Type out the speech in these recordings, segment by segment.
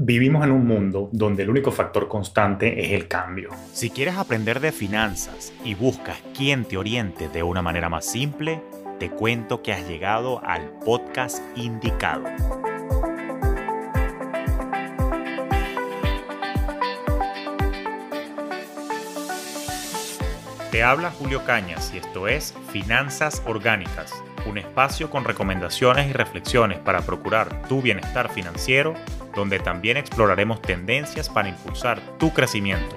Vivimos en un mundo donde el único factor constante es el cambio. Si quieres aprender de finanzas y buscas quien te oriente de una manera más simple, te cuento que has llegado al podcast indicado. Te habla Julio Cañas y esto es Finanzas Orgánicas, un espacio con recomendaciones y reflexiones para procurar tu bienestar financiero donde también exploraremos tendencias para impulsar tu crecimiento.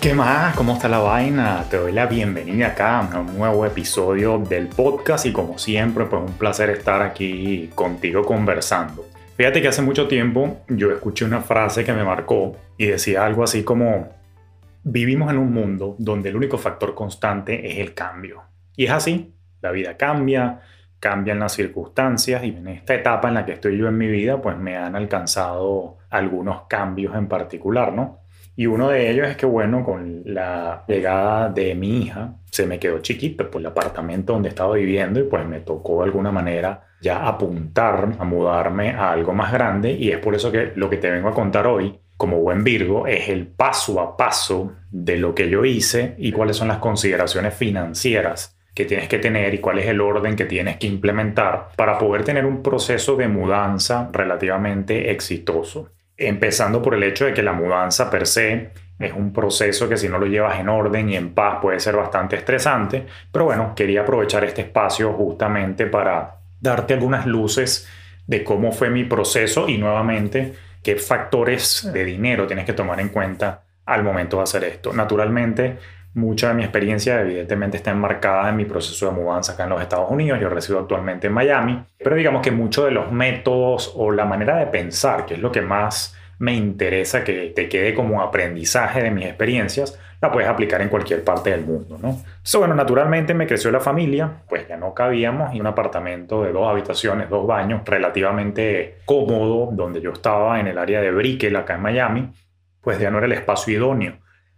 ¿Qué más? ¿Cómo está la vaina? Te doy la bienvenida acá a un nuevo episodio del podcast y como siempre, pues un placer estar aquí contigo conversando. Fíjate que hace mucho tiempo yo escuché una frase que me marcó y decía algo así como, vivimos en un mundo donde el único factor constante es el cambio. Y es así, la vida cambia, cambian las circunstancias y en esta etapa en la que estoy yo en mi vida, pues me han alcanzado algunos cambios en particular, ¿no? Y uno de ellos es que, bueno, con la llegada de mi hija, se me quedó chiquita por el apartamento donde estaba viviendo y pues me tocó de alguna manera ya apuntar a mudarme a algo más grande y es por eso que lo que te vengo a contar hoy como buen Virgo es el paso a paso de lo que yo hice y cuáles son las consideraciones financieras que tienes que tener y cuál es el orden que tienes que implementar para poder tener un proceso de mudanza relativamente exitoso. Empezando por el hecho de que la mudanza per se es un proceso que si no lo llevas en orden y en paz puede ser bastante estresante, pero bueno, quería aprovechar este espacio justamente para darte algunas luces de cómo fue mi proceso y nuevamente qué factores de dinero tienes que tomar en cuenta al momento de hacer esto. Naturalmente, Mucha de mi experiencia evidentemente está enmarcada en mi proceso de mudanza acá en los Estados Unidos. Yo resido actualmente en Miami, pero digamos que muchos de los métodos o la manera de pensar, que es lo que más me interesa que te quede como aprendizaje de mis experiencias, la puedes aplicar en cualquier parte del mundo, ¿no? Entonces, bueno, naturalmente me creció la familia, pues ya no cabíamos y un apartamento de dos habitaciones, dos baños, relativamente cómodo, donde yo estaba en el área de Brickell, acá en Miami, pues ya no era el espacio idóneo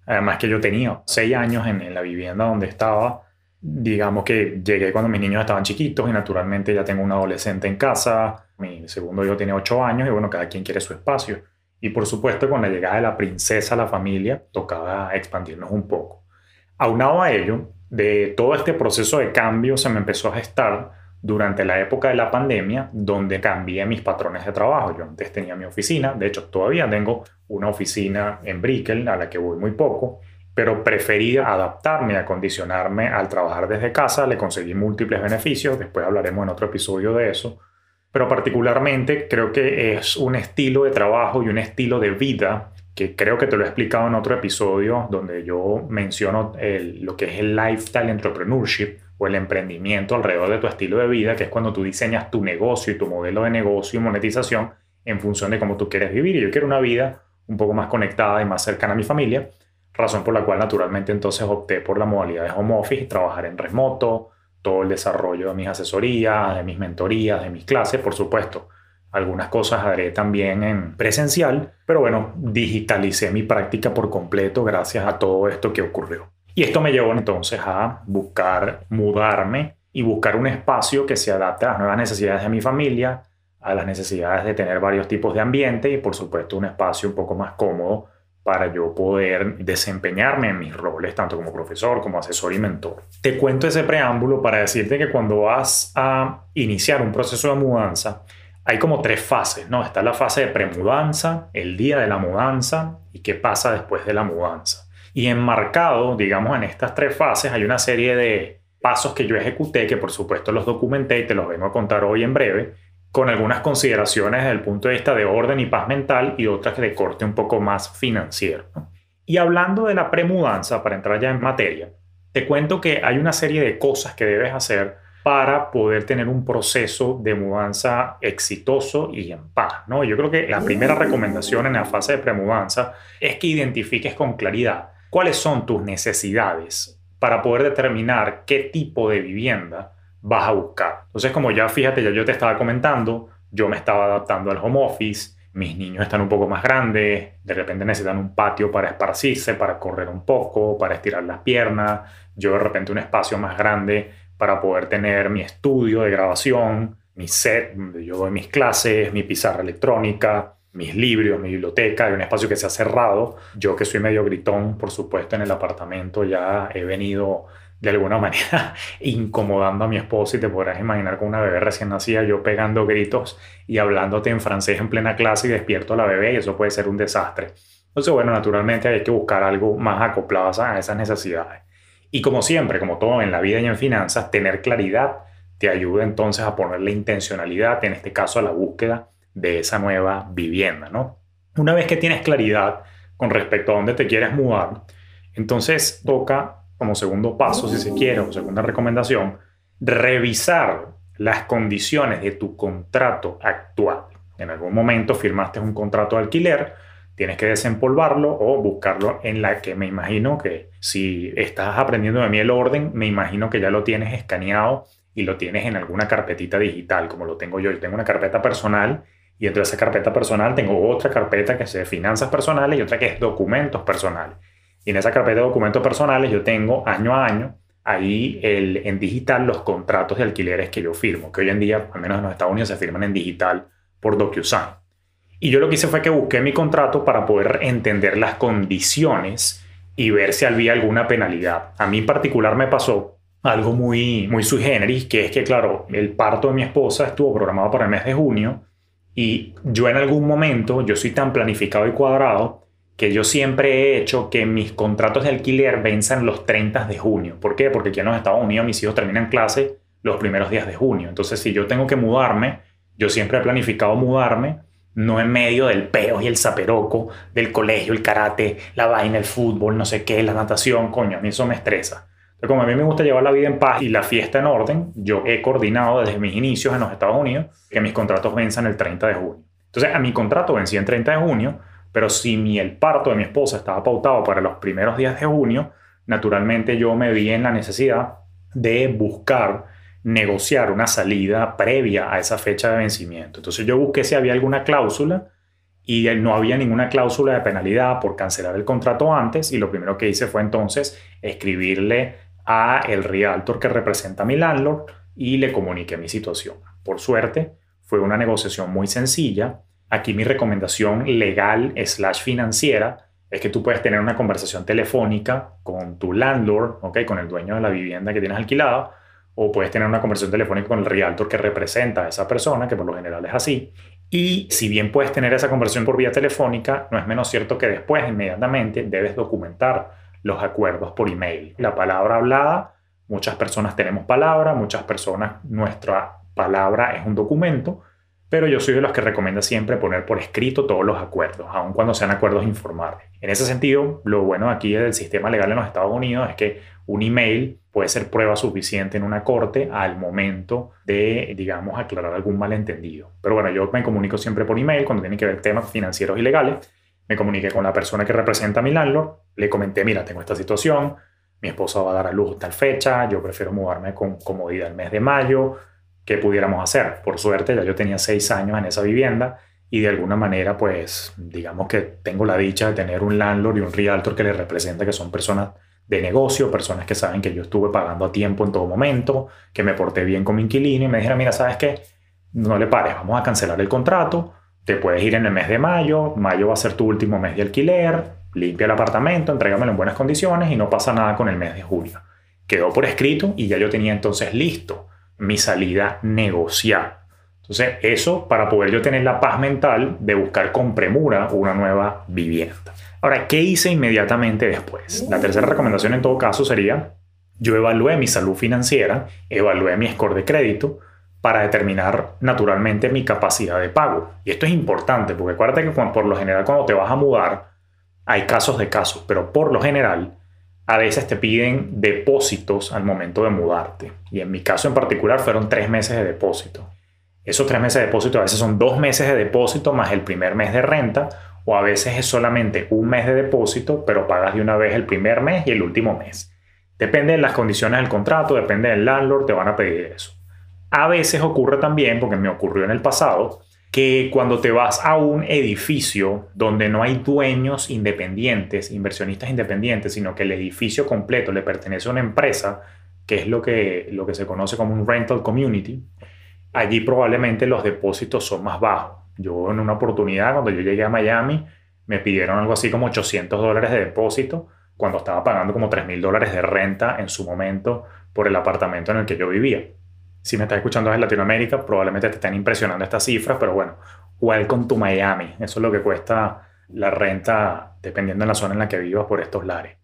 Además que yo tenía seis años en, la vivienda donde estaba. Digamos que llegué cuando mis niños estaban chiquitos y naturalmente ya tengo un adolescente en casa. Mi segundo hijo tiene ocho años y bueno, cada quien quiere su espacio. Y por supuesto, con la llegada de la princesa a la familia, tocaba expandirnos un poco. Aunado a ello, de todo este proceso de cambio se me empezó a gestar durante la época de la pandemia, donde cambié mis patrones de trabajo. Yo antes tenía mi oficina, de hecho todavía tengo una oficina en Brickell a la que voy muy poco, pero preferí adaptarme, acondicionarme al trabajar desde casa, le conseguí múltiples beneficios, después hablaremos en otro episodio de eso, pero particularmente creo que es un estilo de trabajo y un estilo de vida que creo que te lo he explicado en otro episodio donde yo menciono lo que es el lifestyle entrepreneurship o el emprendimiento alrededor de tu estilo de vida, que es cuando tú diseñas tu negocio y tu modelo de negocio y monetización en función de cómo tú quieres vivir. Y yo quiero una vida un poco más conectada y más cercana a mi familia, razón por la cual naturalmente entonces opté por la modalidad de home office, trabajar en remoto, todo el desarrollo de mis asesorías, de mis mentorías, de mis clases, por supuesto. Algunas cosas haré también en presencial, pero bueno, digitalicé mi práctica por completo gracias a todo esto que ocurrió. Y esto me llevó entonces a buscar mudarme y buscar un espacio que se adapte a las nuevas necesidades de mi familia, a las necesidades de tener varios tipos de ambiente y por supuesto un espacio un poco más cómodo para yo poder desempeñarme en mis roles, tanto como profesor, como asesor y mentor. Te cuento ese preámbulo para decirte que cuando vas a iniciar un proceso de mudanza, hay como tres fases, ¿no? Está la fase de premudanza, el día de la mudanza y qué pasa después de la mudanza. Y enmarcado, digamos, en estas tres fases hay una serie de pasos que yo ejecuté, que por supuesto los documenté y te los vengo a contar hoy en breve, con algunas consideraciones desde el punto de vista de orden y paz mental y otras de corte un poco más financiero. Y hablando de la premudanza, para entrar ya en materia, te cuento que hay una serie de cosas que debes hacer para poder tener un proceso de mudanza exitoso y en paz. ¿no? Yo creo que la primera recomendación en la fase de premudanza es que identifiques con claridad cuáles son tus necesidades para poder determinar qué tipo de vivienda vas a buscar. Entonces, como ya fíjate, ya yo te estaba comentando, yo me estaba adaptando al home office, mis niños están un poco más grandes, de repente necesitan un patio para esparcirse, para correr un poco, para estirar las piernas, yo de repente un espacio más grande para poder tener mi estudio de grabación, mi set donde yo doy mis clases, mi pizarra electrónica, mis libros, mi biblioteca, hay un espacio que se ha cerrado. Yo que soy medio gritón, por supuesto, en el apartamento ya he venido de alguna manera incomodando a mi esposa y te podrás imaginar con una bebé recién nacida yo pegando gritos y hablándote en francés en plena clase y despierto a la bebé y eso puede ser un desastre. Entonces, bueno, naturalmente hay que buscar algo más acoplado a esas necesidades. Y como siempre, como todo en la vida y en finanzas, tener claridad te ayuda entonces a ponerle intencionalidad, en este caso a la búsqueda de esa nueva vivienda, ¿no? Una vez que tienes claridad con respecto a dónde te quieres mudar, entonces toca como segundo paso, si se quiere, o segunda recomendación, revisar las condiciones de tu contrato actual. En algún momento firmaste un contrato de alquiler, tienes que desempolvarlo o buscarlo en la que me imagino que si estás aprendiendo de mí el orden, me imagino que ya lo tienes escaneado y lo tienes en alguna carpetita digital, como lo tengo yo. Yo tengo una carpeta personal y dentro de esa carpeta personal tengo otra carpeta que es de finanzas personales y otra que es documentos personales. Y en esa carpeta de documentos personales yo tengo año a año ahí el, en digital los contratos de alquileres que yo firmo, que hoy en día, al menos en los Estados Unidos, se firman en digital por DocuSign. Y yo lo que hice fue que busqué mi contrato para poder entender las condiciones y ver si había alguna penalidad. A mí en particular me pasó algo muy, muy sui generis, que es que, claro, el parto de mi esposa estuvo programado para el mes de junio y yo en algún momento, yo soy tan planificado y cuadrado que yo siempre he hecho que mis contratos de alquiler venzan los 30 de junio. ¿Por qué? Porque aquí en los Estados Unidos mis hijos terminan clase los primeros días de junio. Entonces, si yo tengo que mudarme, yo siempre he planificado mudarme, no en medio del peo y el zaperoco, del colegio, el karate, la vaina, el fútbol, no sé qué, la natación, coño, a mí eso me estresa. Pero como a mí me gusta llevar la vida en paz y la fiesta en orden, yo he coordinado desde mis inicios en los Estados Unidos que mis contratos venzan el 30 de junio. Entonces, a mi contrato vencía el 30 de junio, pero si mi, el parto de mi esposa estaba pautado para los primeros días de junio, naturalmente yo me vi en la necesidad de buscar negociar una salida previa a esa fecha de vencimiento. Entonces yo busqué si había alguna cláusula y no había ninguna cláusula de penalidad por cancelar el contrato antes y lo primero que hice fue entonces escribirle a el realtor que representa a mi landlord y le comuniqué mi situación. Por suerte, fue una negociación muy sencilla Aquí mi recomendación legal slash financiera es que tú puedes tener una conversación telefónica con tu landlord, ¿okay? con el dueño de la vivienda que tienes alquilada, o puedes tener una conversación telefónica con el realtor que representa a esa persona, que por lo general es así. Y si bien puedes tener esa conversación por vía telefónica, no es menos cierto que después, inmediatamente, debes documentar los acuerdos por email. La palabra hablada, muchas personas tenemos palabra, muchas personas, nuestra palabra es un documento, pero yo soy de los que recomienda siempre poner por escrito todos los acuerdos, aun cuando sean acuerdos informales. En ese sentido, lo bueno aquí del sistema legal en los Estados Unidos es que un email puede ser prueba suficiente en una corte al momento de, digamos, aclarar algún malentendido. Pero bueno, yo me comunico siempre por email cuando tienen que ver temas financieros y legales. Me comuniqué con la persona que representa a mi landlord, le comenté, mira, tengo esta situación, mi esposa va a dar a luz tal fecha, yo prefiero mudarme con comodidad el mes de mayo, qué pudiéramos hacer. Por suerte, ya yo tenía seis años en esa vivienda y de alguna manera, pues, digamos que tengo la dicha de tener un landlord y un realtor que le representa que son personas de negocio, personas que saben que yo estuve pagando a tiempo en todo momento, que me porté bien con mi inquilino y me dijeron, mira, ¿sabes qué? No le pares, vamos a cancelar el contrato, te puedes ir en el mes de mayo, mayo va a ser tu último mes de alquiler, limpia el apartamento, entrégamelo en buenas condiciones y no pasa nada con el mes de julio. Quedó por escrito y ya yo tenía entonces listo mi salida negociar. Entonces, eso para poder yo tener la paz mental de buscar con premura una nueva vivienda. Ahora, ¿qué hice inmediatamente después? La tercera recomendación en todo caso sería, yo evalué mi salud financiera, evalué mi score de crédito para determinar naturalmente mi capacidad de pago. Y esto es importante porque acuérdate que por lo general cuando te vas a mudar, hay casos de casos, pero por lo general a veces te piden depósitos al momento de mudarte. Y en mi caso en particular fueron tres meses de depósito. Esos tres meses de depósito a veces son dos meses de depósito más el primer mes de renta o a veces es solamente un mes de depósito pero pagas de una vez el primer mes y el último mes. Depende de las condiciones del contrato, depende del landlord, te van a pedir eso. A veces ocurre también, porque me ocurrió en el pasado, que cuando te vas a un edificio donde no hay dueños independientes, inversionistas independientes, sino que el edificio completo le pertenece a una empresa, que es lo que, lo que se conoce como un rental community, allí probablemente los depósitos son más bajos. Yo en una oportunidad, cuando yo llegué a Miami, me pidieron algo así como 800 dólares de depósito cuando estaba pagando como 3 mil dólares de renta en su momento por el apartamento en el que yo vivía. Si me estás escuchando desde Latinoamérica, probablemente te estén impresionando estas cifras, pero bueno, welcome to Miami. Eso es lo que cuesta la renta dependiendo de la zona en la que vivas por estos lares.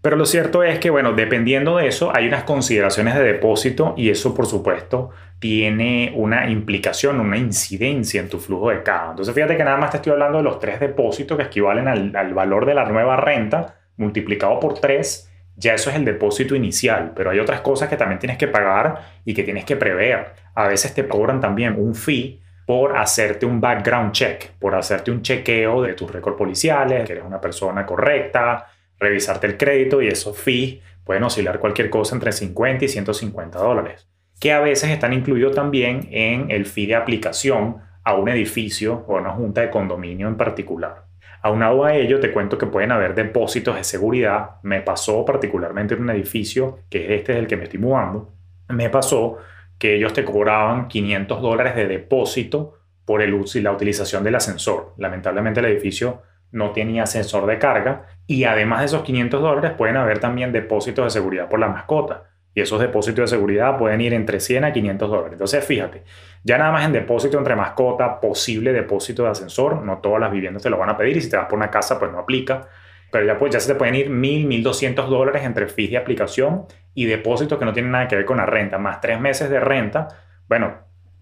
Pero lo cierto es que, bueno, dependiendo de eso, hay unas consideraciones de depósito y eso, por supuesto, tiene una implicación, una incidencia en tu flujo de caja. Entonces, fíjate que nada más te estoy hablando de los tres depósitos que equivalen al, al valor de la nueva renta multiplicado por tres. Ya eso es el depósito inicial, pero hay otras cosas que también tienes que pagar y que tienes que prever. A veces te cobran también un fee por hacerte un background check, por hacerte un chequeo de tus récords policiales, que eres una persona correcta, revisarte el crédito y esos fees pueden oscilar cualquier cosa entre 50 y 150 dólares, que a veces están incluidos también en el fee de aplicación a un edificio o a una junta de condominio en particular. Aunado a ello, te cuento que pueden haber depósitos de seguridad. Me pasó particularmente en un edificio, que este es el que me estoy mudando, me pasó que ellos te cobraban 500 dólares de depósito por el uso y la utilización del ascensor. Lamentablemente el edificio no tenía ascensor de carga y además de esos 500 dólares pueden haber también depósitos de seguridad por la mascota. Y esos depósitos de seguridad pueden ir entre 100 a 500 dólares. Entonces, fíjate, ya nada más en depósito entre mascota, posible depósito de ascensor, no todas las viviendas te lo van a pedir y si te vas por una casa, pues no aplica. Pero ya, pues, ya se te pueden ir 1000, 1200 dólares entre fees de aplicación y depósitos que no tienen nada que ver con la renta, más tres meses de renta. Bueno,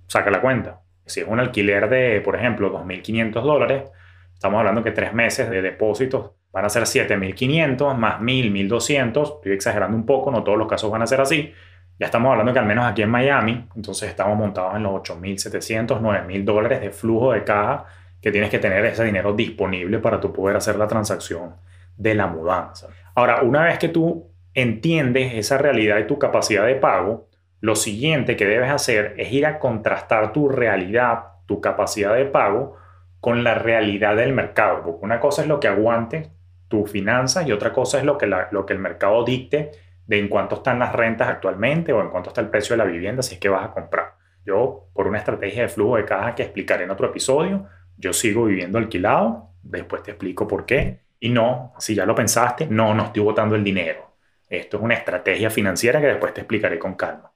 saca la cuenta. Si es un alquiler de, por ejemplo, 2500 dólares, Estamos hablando que tres meses de depósitos van a ser 7.500 más 1.000, 1.200. Estoy exagerando un poco, no todos los casos van a ser así. Ya estamos hablando que al menos aquí en Miami, entonces estamos montados en los 8.700, 9.000 dólares de flujo de caja que tienes que tener ese dinero disponible para tú poder hacer la transacción de la mudanza. Ahora, una vez que tú entiendes esa realidad y tu capacidad de pago, lo siguiente que debes hacer es ir a contrastar tu realidad, tu capacidad de pago, con la realidad del mercado, porque una cosa es lo que aguante tu finanzas y otra cosa es lo que, lo que el mercado dicte de en cuánto están las rentas actualmente o en cuánto está el precio de la vivienda si es que vas a comprar. Yo, por una estrategia de flujo de caja que explicaré en otro episodio, yo sigo viviendo alquilado, después te explico por qué. Y no, si ya lo pensaste, no, no estoy botando el dinero. Esto es una estrategia financiera que después te explicaré con calma.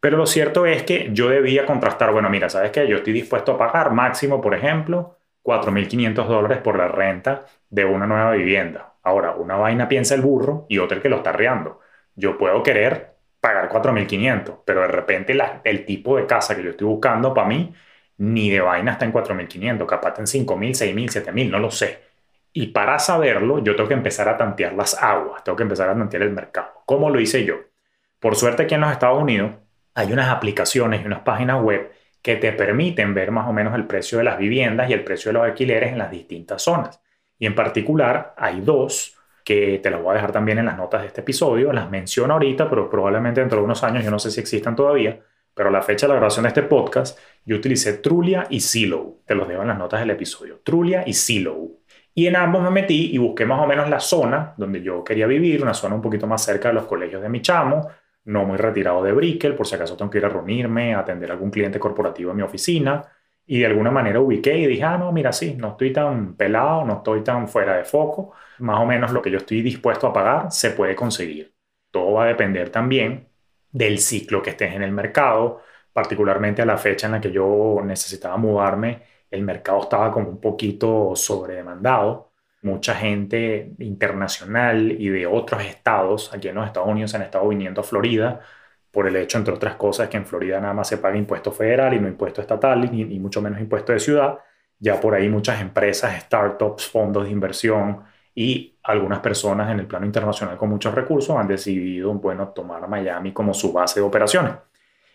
Pero lo cierto es que yo debía contrastar, bueno, mira, ¿sabes qué? Yo estoy dispuesto a pagar máximo, por ejemplo, 4.500 dólares por la renta de una nueva vivienda. Ahora, una vaina piensa el burro y otra el que lo está riando. Yo puedo querer pagar 4.500, pero de repente el tipo de casa que yo estoy buscando para mí ni de vaina está en 4.500, capaz está en 5.000, 6.000, 7.000, no lo sé. Y para saberlo, yo tengo que empezar a tantear las aguas, tengo que empezar a tantear el mercado. ¿Cómo lo hice yo? Por suerte aquí en los Estados Unidos hay unas aplicaciones y unas páginas web que te permiten ver más o menos el precio de las viviendas y el precio de los alquileres en las distintas zonas. Y en particular hay dos que te las voy a dejar también en las notas de este episodio. Las menciono ahorita, pero probablemente dentro de unos años, yo no sé si existan todavía, pero a la fecha de la grabación de este podcast, yo utilicé Trulia y Zillow. Te los dejo en las notas del episodio. Trulia y Zillow. Y en ambos me metí y busqué más o menos la zona donde yo quería vivir, una zona un poquito más cerca de los colegios de mi chamo, no muy retirado de Brickell, por si acaso tengo que ir a reunirme, a atender a algún cliente corporativo en mi oficina. Y de alguna manera ubiqué y dije, ah, no, mira, sí, no estoy tan pelado, no estoy tan fuera de foco. Más o menos lo que yo estoy dispuesto a pagar se puede conseguir. Todo va a depender también del ciclo que estés en el mercado, particularmente a la fecha en la que yo necesitaba mudarme, el mercado estaba como un poquito sobredemandado mucha gente internacional y de otros estados, aquí en los Estados Unidos han estado viniendo a Florida por el hecho, entre otras cosas, que en Florida nada más se paga impuesto federal y no impuesto estatal y, y mucho menos impuesto de ciudad. Ya por ahí muchas empresas, startups, fondos de inversión y algunas personas en el plano internacional con muchos recursos han decidido, bueno, tomar Miami como su base de operaciones.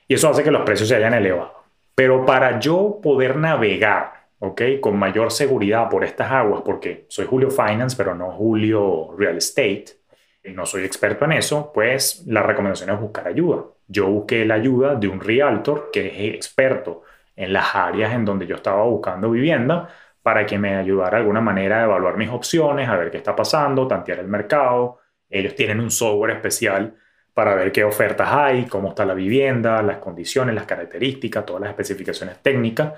Y eso hace que los precios se hayan elevado. Pero para yo poder navegar ¿ok? Con mayor seguridad por estas aguas, porque soy Julio Finance, pero no Julio Real Estate, y no soy experto en eso, pues la recomendación es buscar ayuda. Yo busqué la ayuda de un realtor que es experto en las áreas en donde yo estaba buscando vivienda para que me ayudara de alguna manera a evaluar mis opciones, a ver qué está pasando, tantear el mercado. Ellos tienen un software especial para ver qué ofertas hay, cómo está la vivienda, las condiciones, las características, todas las especificaciones técnicas.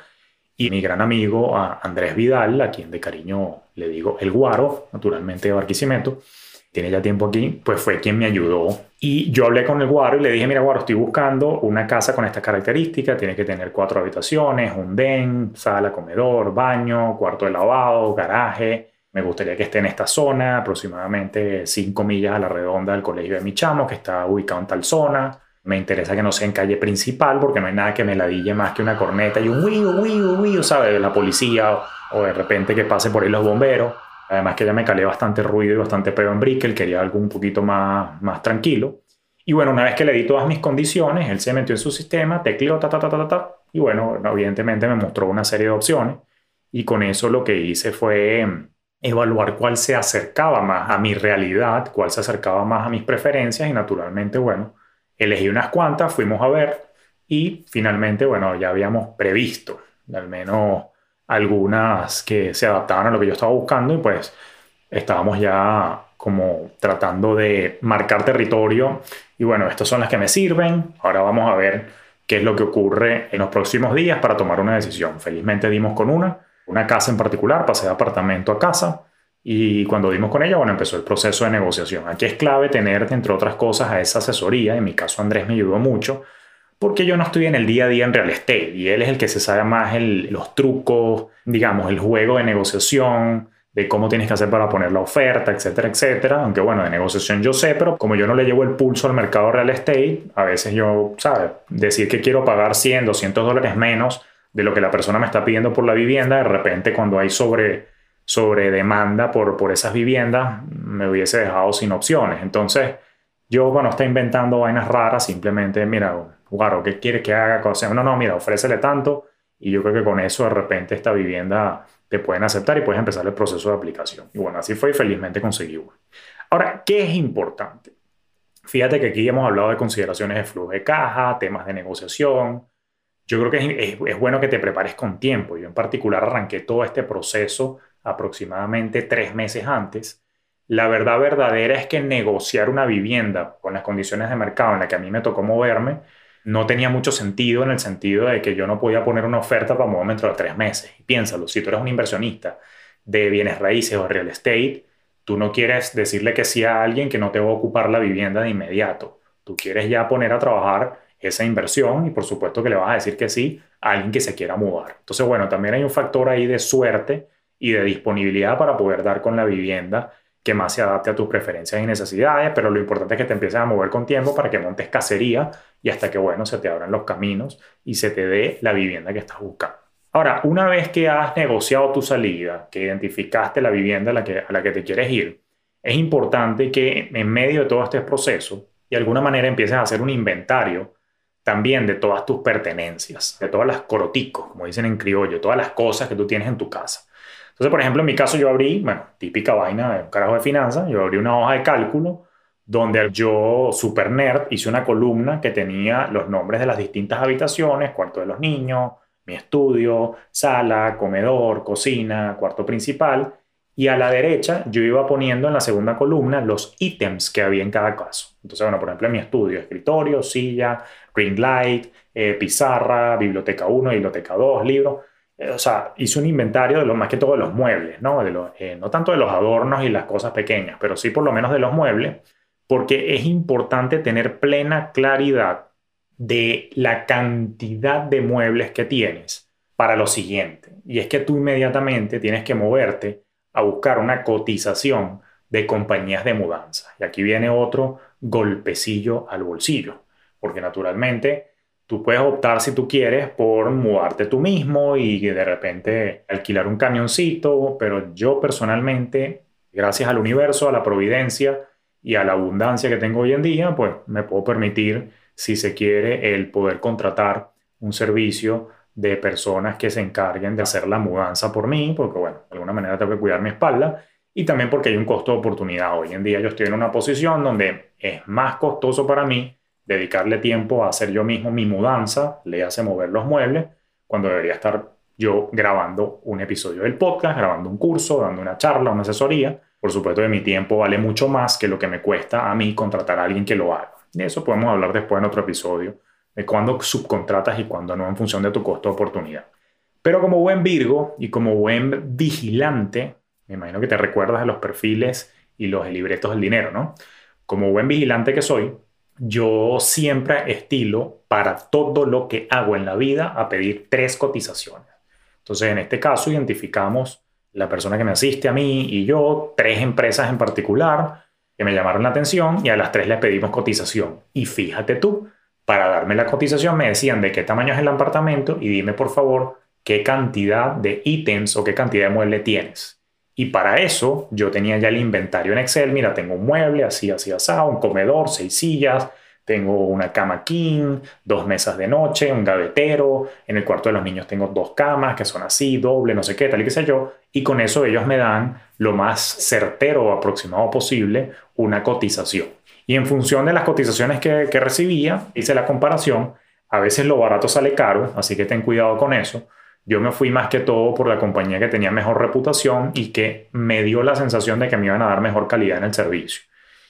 Y mi gran amigo Andrés Vidal, a quien de cariño le digo el Guaro, naturalmente de Barquisimeto, tiene ya tiempo aquí, pues fue quien me ayudó. Y yo hablé con el Guaro y le dije, mira Guaro, estoy buscando una casa con estas características, tiene que tener cuatro habitaciones, un den, sala, comedor, baño, cuarto de lavado, garaje. Me gustaría que esté en esta zona, aproximadamente 5 millas a la redonda del colegio de mi chamo, que está ubicado en tal zona me interesa que no sea en calle principal porque no hay nada que me ladille más que una corneta y un wiu, wiu, wiu, ¿sabes? De la policía o, de repente que pase por ahí los bomberos. Además que ya me calé bastante ruido y bastante pedo en Brickell, quería algo un poquito más, más tranquilo. Y bueno, una vez que le di todas mis condiciones, él se metió en su sistema, tecleó, ta, ta, ta, ta, ta, y bueno, evidentemente me mostró una serie de opciones. Y con eso lo que hice fue em, evaluar cuál se acercaba más a mi realidad, cuál se acercaba más a mis preferencias y naturalmente, bueno, Elegí unas cuantas, fuimos a ver y finalmente, bueno, ya habíamos previsto al menos algunas que se adaptaban a lo que yo estaba buscando y pues estábamos ya como tratando de marcar territorio y bueno, estas son las que me sirven. Ahora vamos a ver qué es lo que ocurre en los próximos días para tomar una decisión. Felizmente dimos con una, una casa en particular, pasé de apartamento a casa y cuando dimos con ella, bueno, empezó el proceso de negociación. Aquí es clave tener, entre otras cosas, a esa asesoría. En mi caso, Andrés me ayudó mucho porque yo no estoy en el día a día en real estate y él es el que se sabe más los trucos, digamos, el juego de negociación, de cómo tienes que hacer para poner la oferta, etcétera, etcétera. Aunque bueno, de negociación yo sé, pero como yo no le llevo el pulso al mercado real estate, a veces yo, ¿sabes? Decir que quiero pagar 100, 200 dólares menos de lo que la persona me está pidiendo por la vivienda, de repente cuando hay sobre sobre demanda por, por esas viviendas, me hubiese dejado sin opciones. Entonces, yo, bueno, está inventando vainas raras, simplemente, mira, Guaro, ¿qué quiere que haga? No, no, mira, ofrécele tanto y yo creo que con eso de repente esta vivienda te pueden aceptar y puedes empezar el proceso de aplicación. Y bueno, así fue y felizmente conseguí Ahora, ¿qué es importante? Fíjate que aquí hemos hablado de consideraciones de flujo de caja, temas de negociación. Yo creo que es, es, bueno que te prepares con tiempo. Yo en particular arranqué todo este proceso aproximadamente tres meses antes, la verdad verdadera es que negociar una vivienda con las condiciones de mercado en las que a mí me tocó moverme no tenía mucho sentido en el sentido de que yo no podía poner una oferta para moverme dentro de tres meses. Piénsalo, si tú eres un inversionista de bienes raíces o real estate, tú no quieres decirle que sí a alguien que no te va a ocupar la vivienda de inmediato. Tú quieres ya poner a trabajar esa inversión y por supuesto que le vas a decir que sí a alguien que se quiera mudar. Entonces, bueno, también hay un factor ahí de suerte y de disponibilidad para poder dar con la vivienda que más se adapte a tus preferencias y necesidades, pero lo importante es que te empieces a mover con tiempo para que montes cacería y hasta que, bueno, se te abran los caminos y se te dé la vivienda que estás buscando. Ahora, una vez que has negociado tu salida, que identificaste la vivienda a la que, a la que te quieres ir, es importante que en medio de todo este proceso, de alguna manera empieces a hacer un inventario también de todas tus pertenencias, de todas las coroticos, como dicen en criollo, todas las cosas que tú tienes en tu casa. Entonces, por ejemplo, en mi caso yo abrí, bueno, típica vaina de un carajo de finanzas, yo abrí una hoja de cálculo donde yo, super nerd, hice una columna que tenía los nombres de las distintas habitaciones, cuarto de los niños, mi estudio, sala, comedor, cocina, cuarto principal, y a la derecha yo iba poniendo en la segunda columna los ítems que había en cada caso. Entonces, bueno, por ejemplo, en mi estudio, escritorio, silla, ring light, eh, pizarra, biblioteca 1, biblioteca 2, libro. Eh, o sea, hice un inventario de lo más que todo de los muebles, ¿no? De eh, no tanto de los adornos y las cosas pequeñas, pero sí por lo menos de los muebles, porque es importante tener plena claridad de la cantidad de muebles que tienes para lo siguiente. Y es que tú inmediatamente tienes que moverte a buscar una cotización de compañías de mudanza. Y aquí viene otro golpecillo al bolsillo, porque naturalmente Tú puedes optar si tú quieres por mudarte tú mismo y de repente alquilar un camioncito, pero yo personalmente, gracias al universo, a la providencia y a la abundancia que tengo hoy en día, pues me puedo permitir, si se quiere, el poder contratar un servicio de personas que se encarguen de hacer la mudanza por mí, porque bueno, de alguna manera tengo que cuidar mi espalda y también porque hay un costo de oportunidad. Hoy en día yo estoy en una posición donde es más costoso para mí dedicarle tiempo a hacer yo mismo mi mudanza, le hace mover los muebles, cuando debería estar yo grabando un episodio del podcast, grabando un curso, dando una charla, una asesoría. Por supuesto que mi tiempo vale mucho más que lo que me cuesta a mí contratar a alguien que lo haga. De eso podemos hablar después en otro episodio, de cuándo subcontratas y cuándo no en función de tu costo de oportunidad. Pero como buen Virgo y como buen vigilante, me imagino que te recuerdas de los perfiles y los libretos del dinero, ¿no? Como buen vigilante que soy, yo siempre estilo para todo lo que hago en la vida a pedir tres cotizaciones. Entonces, en este caso, identificamos la persona que me asiste a mí y yo, tres empresas en particular que me llamaron la atención y a las tres les pedimos cotización. Y fíjate tú, para darme la cotización me decían de qué tamaño es el apartamento y dime por favor qué cantidad de ítems o qué cantidad de mueble tienes. Y para eso yo tenía ya el inventario en Excel. Mira, tengo un mueble así, así, asado, un comedor, seis sillas, tengo una cama king, dos mesas de noche, un gavetero. En el cuarto de los niños tengo dos camas que son así, doble, no sé qué, tal y qué sé yo. Y con eso ellos me dan lo más certero o aproximado posible una cotización. Y en función de las cotizaciones que, que recibía, hice la comparación. A veces lo barato sale caro, así que ten cuidado con eso. Yo me fui más que todo por la compañía que tenía mejor reputación y que me dio la sensación de que me iban a dar mejor calidad en el servicio.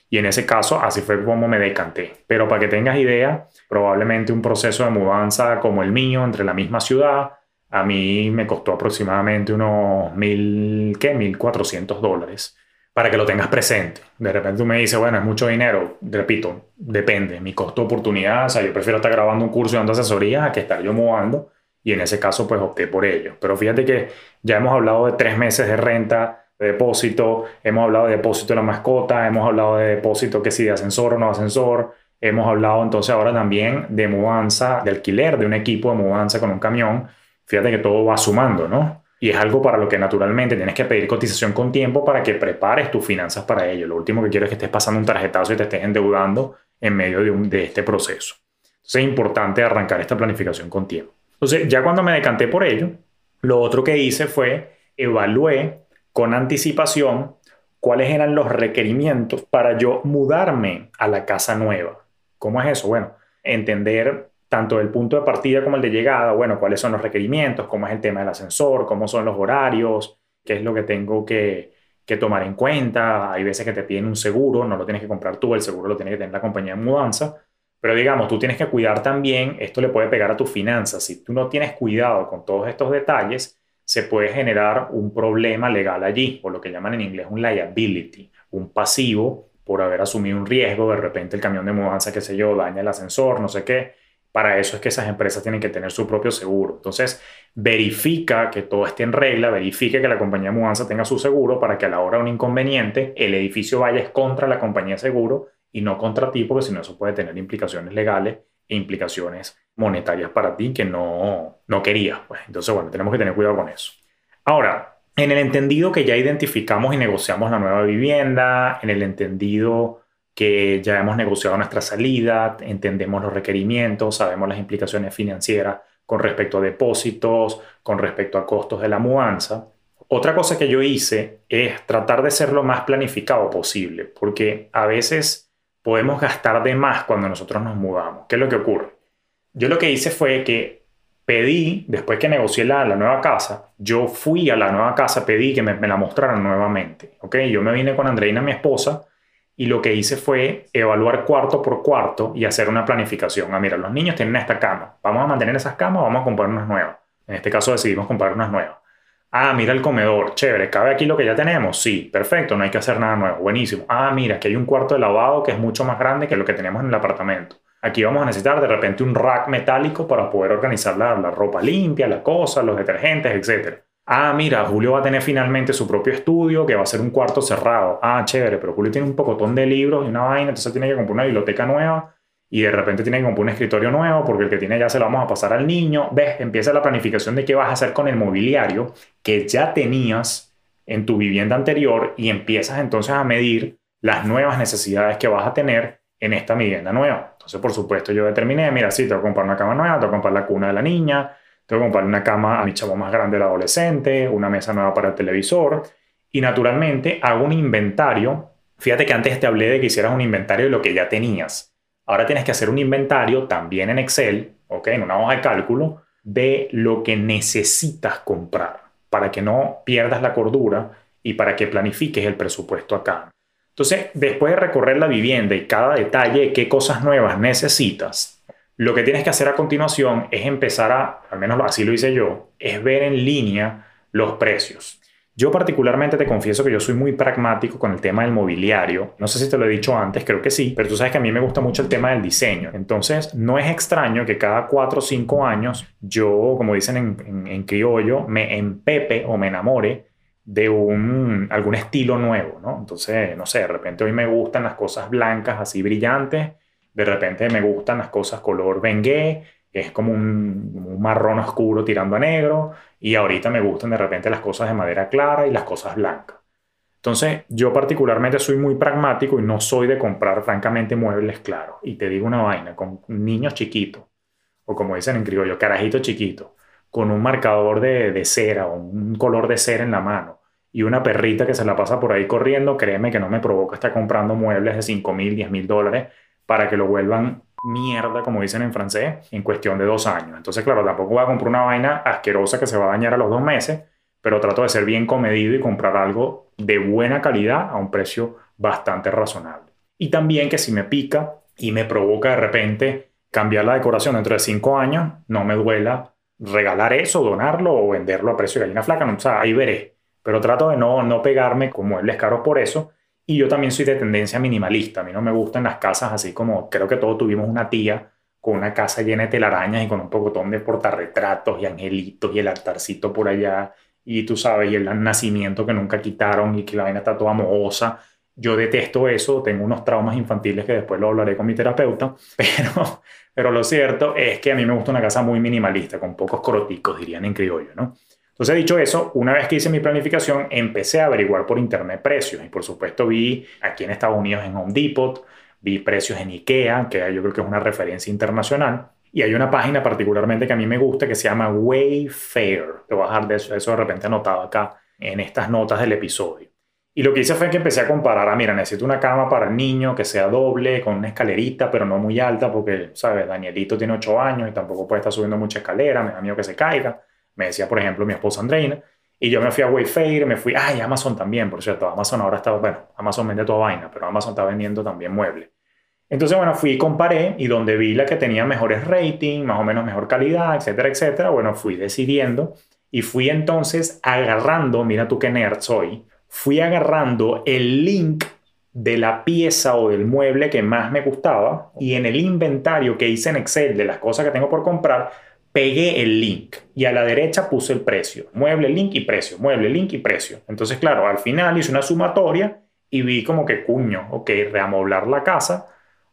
Y en ese caso, así fue como me decanté. Pero para que tengas idea, probablemente un proceso de mudanza como el mío entre la misma ciudad, a mí me costó aproximadamente unos mil, ¿qué? 1.400 dólares. Para que lo tengas presente. De repente tú me dices, bueno, es mucho dinero. Repito, depende. Mi costo de oportunidad, o sea, yo prefiero estar grabando un curso y dando asesorías a que estar yo mudando. Y en ese caso, pues opté por ello. Pero fíjate que ya hemos hablado de tres meses de renta de depósito, hemos hablado de depósito de la mascota, hemos hablado de depósito que si de ascensor o no ascensor, hemos hablado entonces ahora también de mudanza, de alquiler de un equipo de mudanza con un camión. Fíjate que todo va sumando, ¿no? Y es algo para lo que naturalmente tienes que pedir cotización con tiempo para que prepares tus finanzas para ello. Lo último que quiero es que estés pasando un tarjetazo y te estés endeudando en medio de, un, de este proceso. Entonces es importante arrancar esta planificación con tiempo. Entonces ya cuando me decanté por ello, lo otro que hice fue evalué con anticipación cuáles eran los requerimientos para yo mudarme a la casa nueva. ¿Cómo es eso? Bueno, entender tanto el punto de partida como el de llegada, bueno, cuáles son los requerimientos, cómo es el tema del ascensor, cómo son los horarios, qué es lo que tengo que, que tomar en cuenta. Hay veces que te piden un seguro, no lo tienes que comprar tú, el seguro lo tiene que tener la compañía de mudanza. Pero digamos, tú tienes que cuidar también, esto le puede pegar a tus finanzas. Si tú no tienes cuidado con todos estos detalles, se puede generar un problema legal allí, o lo que llaman en inglés un liability, un pasivo por haber asumido un riesgo, de repente el camión de mudanza, qué sé yo, daña el ascensor, no sé qué. Para eso es que esas empresas tienen que tener su propio seguro. Entonces, verifica que todo esté en regla, verifique que la compañía de mudanza tenga su seguro para que a la hora de un inconveniente el edificio vaya contra la compañía de seguro y no contra ti, porque si no eso puede tener implicaciones legales e implicaciones monetarias para ti que no, no querías. Pues. Entonces, bueno, tenemos que tener cuidado con eso. Ahora, en el entendido que ya identificamos y negociamos la nueva vivienda, en el entendido que ya hemos negociado nuestra salida, entendemos los requerimientos, sabemos las implicaciones financieras con respecto a depósitos, con respecto a costos de la mudanza. Otra cosa que yo hice es tratar de ser lo más planificado posible, porque a veces podemos gastar de más cuando nosotros nos mudamos. ¿Qué es lo que ocurre? Yo lo que hice fue que pedí, después que negocié la, nueva casa, yo fui a la nueva casa, pedí que me, la mostraran nuevamente. ¿ok? Yo me vine con Andreina, mi esposa, y lo que hice fue evaluar cuarto por cuarto y hacer una planificación. Ah, mira, los niños tienen esta cama. Vamos a mantener esas camas, vamos a comprar unas nuevas. En este caso decidimos comprar unas nuevas. Ah, mira el comedor, chévere, ¿cabe aquí lo que ya tenemos? Sí, perfecto, no hay que hacer nada nuevo, buenísimo. Ah, mira, aquí hay un cuarto de lavado que es mucho más grande que lo que tenemos en el apartamento. Aquí vamos a necesitar de repente un rack metálico para poder organizar la, ropa limpia, las cosas, los detergentes, etc. Ah, mira, Julio va a tener finalmente su propio estudio que va a ser un cuarto cerrado. Ah, chévere, pero Julio tiene un pocotón de libros y una vaina, entonces tiene que comprar una biblioteca nueva y de repente tiene que comprar un escritorio nuevo porque el que tiene ya se lo vamos a pasar al niño. Ves, empieza la planificación de qué vas a hacer con el mobiliario que ya tenías en tu vivienda anterior y empiezas entonces a medir las nuevas necesidades que vas a tener en esta vivienda nueva. Entonces, por supuesto, yo determiné, mira, sí, tengo que comprar una cama nueva, tengo que comprar la cuna de la niña, tengo que comprar una cama a mi chavo más grande, el adolescente, una mesa nueva para el televisor. Y naturalmente hago un inventario. Fíjate que antes te hablé de que hicieras un inventario de lo que ya tenías. Ahora tienes que hacer un inventario también en Excel, ¿ok? En una hoja de cálculo, de lo que necesitas comprar para que no pierdas la cordura y para que planifiques el presupuesto acá. Entonces, después de recorrer la vivienda y cada detalle de qué cosas nuevas necesitas, lo que tienes que hacer a continuación es empezar a, al menos así lo hice yo, es ver en línea los precios. Yo particularmente te confieso que yo soy muy pragmático con el tema del mobiliario. No sé si te lo he dicho antes, creo que sí, pero tú sabes que a mí me gusta mucho el tema del diseño. Entonces, no es extraño que cada cuatro o cinco años yo, como dicen en, criollo, me empepe o me enamore de un, algún estilo nuevo, ¿no? Entonces, no sé, de repente hoy me gustan las cosas blancas así brillantes, de repente me gustan las cosas color bengué, es como un, marrón oscuro tirando a negro, y ahorita me gustan de repente las cosas de madera clara y las cosas blancas. Entonces, yo particularmente soy muy pragmático y no soy de comprar francamente muebles claros. Y te digo una vaina, con niños chiquitos, o como dicen en criollo, carajito chiquito, con un marcador de, de cera o un color de cera en la mano y una perrita que se la pasa por ahí corriendo, créeme que no me provoca estar comprando muebles de 5 mil, 10 mil dólares para que lo vuelvan mierda, como dicen en francés, en cuestión de dos años. Entonces, claro, tampoco voy a comprar una vaina asquerosa que se va a dañar a los dos meses, pero trato de ser bien comedido y comprar algo de buena calidad a un precio bastante razonable. Y también que si me pica y me provoca de repente cambiar la decoración dentro de cinco años, no me duela regalar eso, donarlo o venderlo a precio de gallina flaca. No, o sea, ahí veré. Pero trato de no, no pegarme con muebles caros por eso y yo también soy de tendencia minimalista. A mí no me gustan las casas así como creo que todos tuvimos una tía con una casa llena de telarañas y con un pocotón de portarretratos y angelitos y el altarcito por allá y tú sabes, y el nacimiento que nunca quitaron y que la vaina está toda mohosa. Yo detesto eso, tengo unos traumas infantiles que después lo hablaré con mi terapeuta, pero, pero lo cierto es que a mí me gusta una casa muy minimalista, con pocos coroticos, dirían en criollo, ¿no? Entonces, dicho eso, una vez que hice mi planificación, empecé a averiguar por internet precios. Y por supuesto vi aquí en Estados Unidos en Home Depot, vi precios en IKEA, que yo creo que es una referencia internacional. Y hay una página particularmente que a mí me gusta que se llama Wayfair. Te voy a dejar de eso, eso de repente anotado acá en estas notas del episodio. Y lo que hice fue que empecé a comparar, ah, mira, necesito una cama para el niño que sea doble, con una escalerita, pero no muy alta, porque, ¿sabes? Danielito tiene 8 años y tampoco puede estar subiendo mucha escalera, me da miedo que se caiga. Me decía, por ejemplo, mi esposa Andreina. Y yo me fui a Wayfair, me fui, ay, Amazon también, por cierto. Amazon ahora está, bueno, Amazon vende toda vaina, pero Amazon está vendiendo también muebles. Entonces, bueno, fui y comparé y donde vi la que tenía mejores ratings, más o menos mejor calidad, etcétera, etcétera, bueno, fui decidiendo y fui entonces agarrando, mira tú qué nerd soy, fui agarrando el link de la pieza o del mueble que más me gustaba y en el inventario que hice en Excel de las cosas que tengo por comprar, pegué el link y a la derecha puse el precio. Mueble, link y precio. Mueble, link y precio. Entonces, claro, al final hice una sumatoria y vi como que, cuño, ok, reamoblar la casa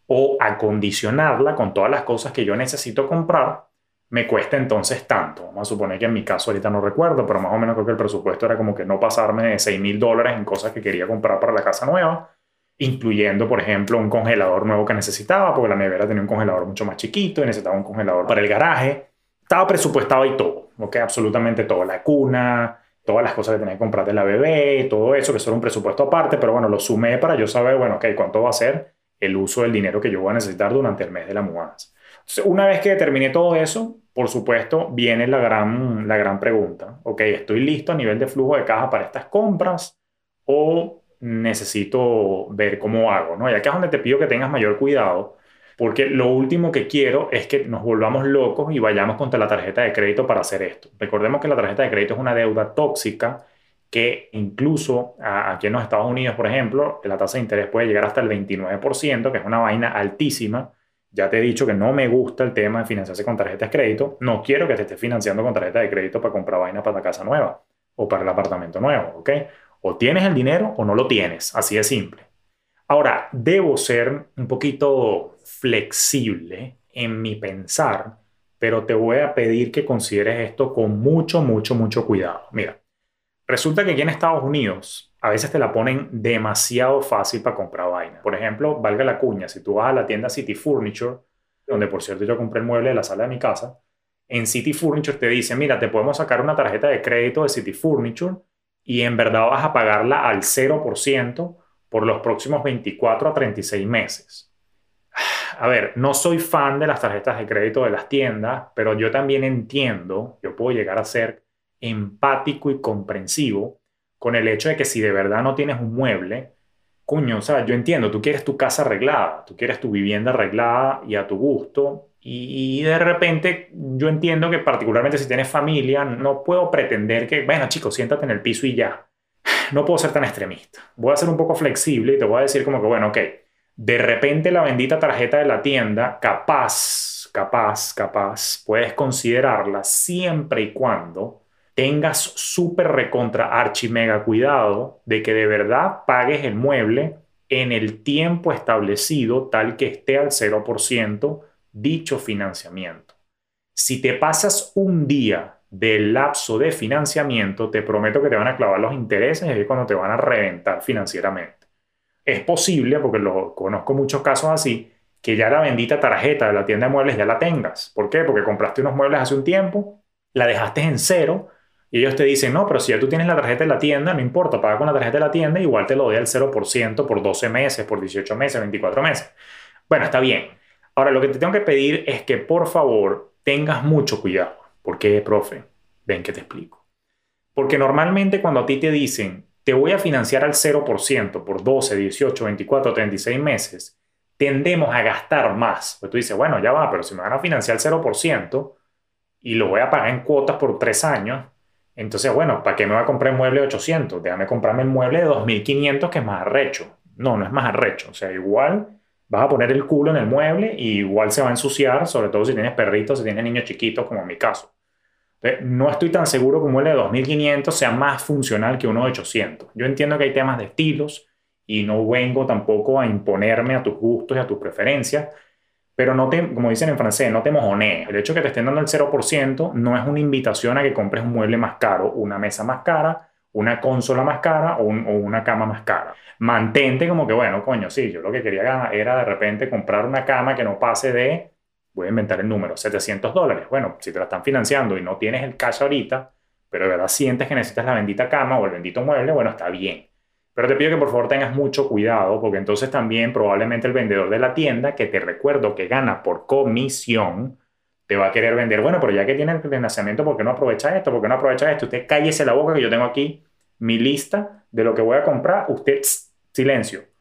o acondicionarla con todas las cosas que yo necesito comprar me cuesta entonces tanto. Vamos a suponer que en mi caso ahorita no recuerdo, pero más o menos creo que el presupuesto era como que no pasarme de 6 mil dólares en cosas que quería comprar para la casa nueva, incluyendo, por ejemplo, un congelador nuevo que necesitaba, porque la nevera tenía un congelador mucho más chiquito y necesitaba un congelador para el garaje estaba presupuestado y todo, ¿ok? Absolutamente todo, la cuna, todas las cosas que tenía que comprar de la bebé, todo eso, que eso era un presupuesto aparte, pero bueno, lo sumé para yo saber, bueno, ok, cuánto va a ser el uso del dinero que yo voy a necesitar durante el mes de la mudanza. Entonces, una vez que determiné todo eso, por supuesto, viene la gran, la gran pregunta, ok, ¿estoy listo a nivel de flujo de caja para estas compras o necesito ver cómo hago, ¿no? Y acá es donde te pido que tengas mayor cuidado, porque lo último que quiero es que nos volvamos locos y vayamos contra la tarjeta de crédito para hacer esto. Recordemos que la tarjeta de crédito es una deuda tóxica que incluso aquí en los Estados Unidos, por ejemplo, la tasa de interés puede llegar hasta el 29%, que es una vaina altísima. Ya te he dicho que no me gusta el tema de financiarse con tarjetas de crédito. No quiero que te estés financiando con tarjeta de crédito para comprar vaina para la casa nueva o para el apartamento nuevo, ¿ok? O tienes el dinero o no lo tienes, así de simple. Ahora, debo ser un poquito flexible en mi pensar, pero te voy a pedir que consideres esto con mucho, mucho, mucho cuidado. Mira, resulta que aquí en Estados Unidos a veces te la ponen demasiado fácil para comprar vaina. Por ejemplo, valga la cuña, si tú vas a la tienda City Furniture, donde por cierto yo compré el mueble de la sala de mi casa, en City Furniture te dicen, mira, te podemos sacar una tarjeta de crédito de City Furniture y en verdad vas a pagarla al 0% por los próximos 24 a 36 meses. A ver, no soy fan de las tarjetas de crédito de las tiendas, pero yo también entiendo, yo puedo llegar a ser empático y comprensivo con el hecho de que si de verdad no tienes un mueble, coño, o sea, yo entiendo, tú quieres tu casa arreglada, tú quieres tu vivienda arreglada y a tu gusto, y, de repente yo entiendo que particularmente si tienes familia, no puedo pretender que, bueno chicos, siéntate en el piso y ya. No puedo ser tan extremista. Voy a ser un poco flexible y te voy a decir como que, bueno, ok, de repente la bendita tarjeta de la tienda, capaz, capaz, capaz, puedes considerarla siempre y cuando tengas súper recontra archi mega cuidado de que de verdad pagues el mueble en el tiempo establecido tal que esté al 0% dicho financiamiento. Si te pasas un día del lapso de financiamiento, te prometo que te van a clavar los intereses y es cuando te van a reventar financieramente. Es posible, porque lo, conozco muchos casos así, que ya la bendita tarjeta de la tienda de muebles ya la tengas. ¿Por qué? Porque compraste unos muebles hace un tiempo, la dejaste en cero y ellos te dicen, no, pero si ya tú tienes la tarjeta de la tienda, no importa, paga con la tarjeta de la tienda, igual te lo doy al 0% por 12 meses, por 18 meses, 24 meses. Bueno, está bien. Ahora, lo que te tengo que pedir es que por favor tengas mucho cuidado. ¿Por qué, profe? Ven que te explico. Porque normalmente cuando a ti te dicen, te voy a financiar al 0% por 12, 18, 24, 36 meses, tendemos a gastar más. Pues tú dices, bueno, ya va, pero si me van a financiar al 0% y lo voy a pagar en cuotas por 3 años, entonces, bueno, ¿para qué me voy a comprar el mueble de 800? Déjame comprarme el mueble de 2500 que es más arrecho. No, no es más arrecho. O sea, igual vas a poner el culo en el mueble y igual se va a ensuciar, sobre todo si tienes perritos, si tienes niños chiquitos, como en mi caso. No estoy tan seguro un mueble de 2500 sea más funcional que uno de 800. Yo entiendo que hay temas de estilos y no vengo tampoco a imponerme a tus gustos y a tus preferencias, pero no te, como dicen en francés, no te mojonees. El hecho de que te estén dando el 0% no es una invitación a que compres un mueble más caro, una mesa más cara, una consola más cara o, o una cama más cara mantente como que, bueno, coño, sí, yo lo que quería era de repente comprar una cama que no pase de, voy a inventar el número, 700 dólares. Bueno, si te la están financiando y no tienes el cash ahorita, pero de verdad sientes que necesitas la bendita cama o el bendito mueble, bueno, está bien. Pero te pido que por favor tengas mucho cuidado porque entonces también probablemente el vendedor de la tienda, que te recuerdo que gana por comisión, te va a querer vender, bueno, pero ya que tiene el financiamiento, ¿por qué no aprovecha esto? ¿Por qué no aprovecha esto? Usted cállese la boca que yo tengo aquí mi lista de lo que voy a comprar. Usted silencio.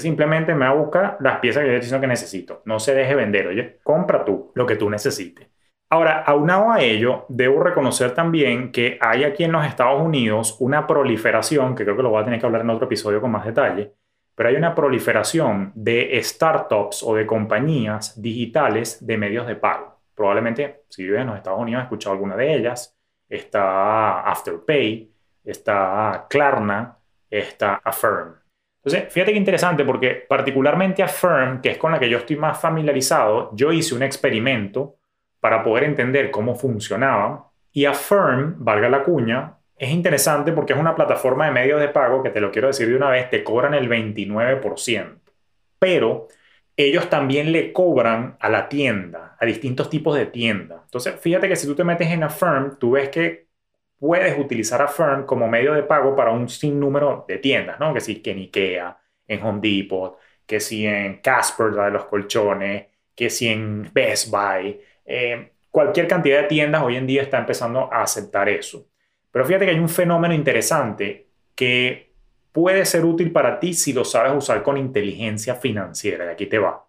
Simplemente me va a buscar las piezas que yo estoy que necesito. No se deje vender, oye, compra tú lo que tú necesites. Ahora, aunado a ello, debo reconocer también que hay aquí en los Estados Unidos una proliferación, que creo que lo voy a tener que hablar en otro episodio con más detalle, pero hay una proliferación de startups o de compañías digitales de medios de pago. Probablemente, si vives en los Estados Unidos, has escuchado alguna de ellas. Está Afterpay, está Klarna, está Affirm. Entonces, fíjate qué interesante porque particularmente Affirm, que es con la que yo estoy más familiarizado, yo hice un experimento para poder entender cómo funcionaba. Y Affirm, valga la cuña, es interesante porque es una plataforma de medios de pago que te lo quiero decir de una vez, te cobran el 29%. Pero ellos también le cobran a la tienda, a distintos tipos de tienda. Entonces, fíjate que si tú te metes en Affirm, tú ves que puedes utilizar Affirm como medio de pago para un sinnúmero de tiendas, ¿no? Que si que en Ikea, en Home Depot, que si en Casper, la de los colchones, que si en Best Buy, eh, cualquier cantidad de tiendas hoy en día está empezando a aceptar eso. Pero fíjate que hay un fenómeno interesante que puede ser útil para ti si lo sabes usar con inteligencia financiera. Y aquí te va.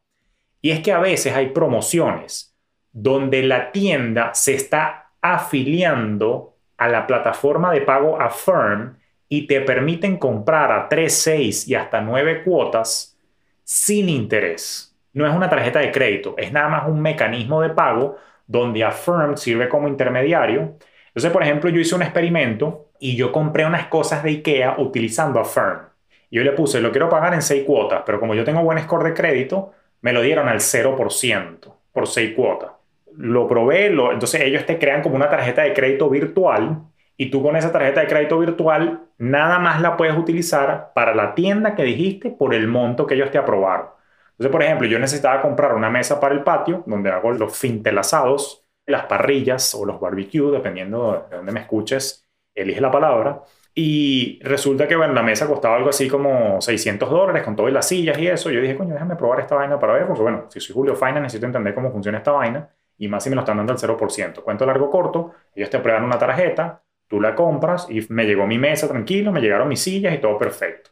Y es que a veces hay promociones donde la tienda se está afiliando a la plataforma de pago Affirm y te permiten comprar a 3, 6 y hasta 9 cuotas sin interés. No es una tarjeta de crédito, es nada más un mecanismo de pago donde Affirm sirve como intermediario. Entonces, por ejemplo, yo hice un experimento y yo compré unas cosas de IKEA utilizando Affirm. Yo le puse, lo quiero pagar en 6 cuotas, pero como yo tengo buen score de crédito, me lo dieron al 0% por 6 cuotas lo probé, lo, entonces ellos te crean como una tarjeta de crédito virtual y tú con esa tarjeta de crédito virtual nada más la puedes utilizar para la tienda que dijiste por el monto que ellos te aprobaron. Entonces, por ejemplo, yo necesitaba comprar una mesa para el patio donde hago los fintelazados, las parrillas o los barbecues, dependiendo de dónde me escuches, elige la palabra. Y resulta que, bueno, la mesa costaba algo así como 600 dólares con todas las sillas y eso. Yo dije, coño, déjame probar esta vaina para ver, porque bueno, si soy Julio Faina necesito entender cómo funciona esta vaina y más si me lo están dando al 0%. Cuento largo corto, ellos te aprueban una tarjeta, tú la compras y me llegó mi mesa tranquilo, me llegaron mis sillas y todo perfecto.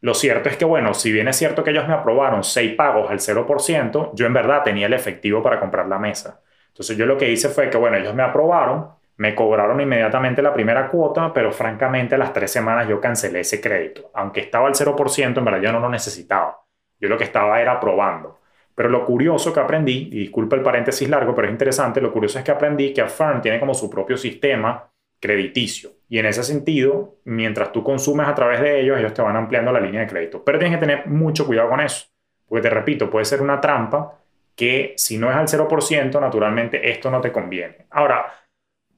Lo cierto es que, bueno, si bien es cierto que ellos me aprobaron seis pagos al 0%, yo en verdad tenía el efectivo para comprar la mesa. Entonces yo lo que hice fue que, bueno, ellos me aprobaron, me cobraron inmediatamente la primera cuota, pero francamente a las tres semanas yo cancelé ese crédito. Aunque estaba al 0%, en verdad yo no lo necesitaba. Yo lo que estaba era probando. Pero lo curioso que aprendí, y disculpa el paréntesis largo, pero es interesante, lo curioso es que aprendí que Affirm tiene como su propio sistema crediticio. Y en ese sentido, mientras tú consumes a través de ellos, ellos te van ampliando la línea de crédito. Pero tienes que tener mucho cuidado con eso. Porque te repito, puede ser una trampa que si no es al 0%, naturalmente esto no te conviene. Ahora,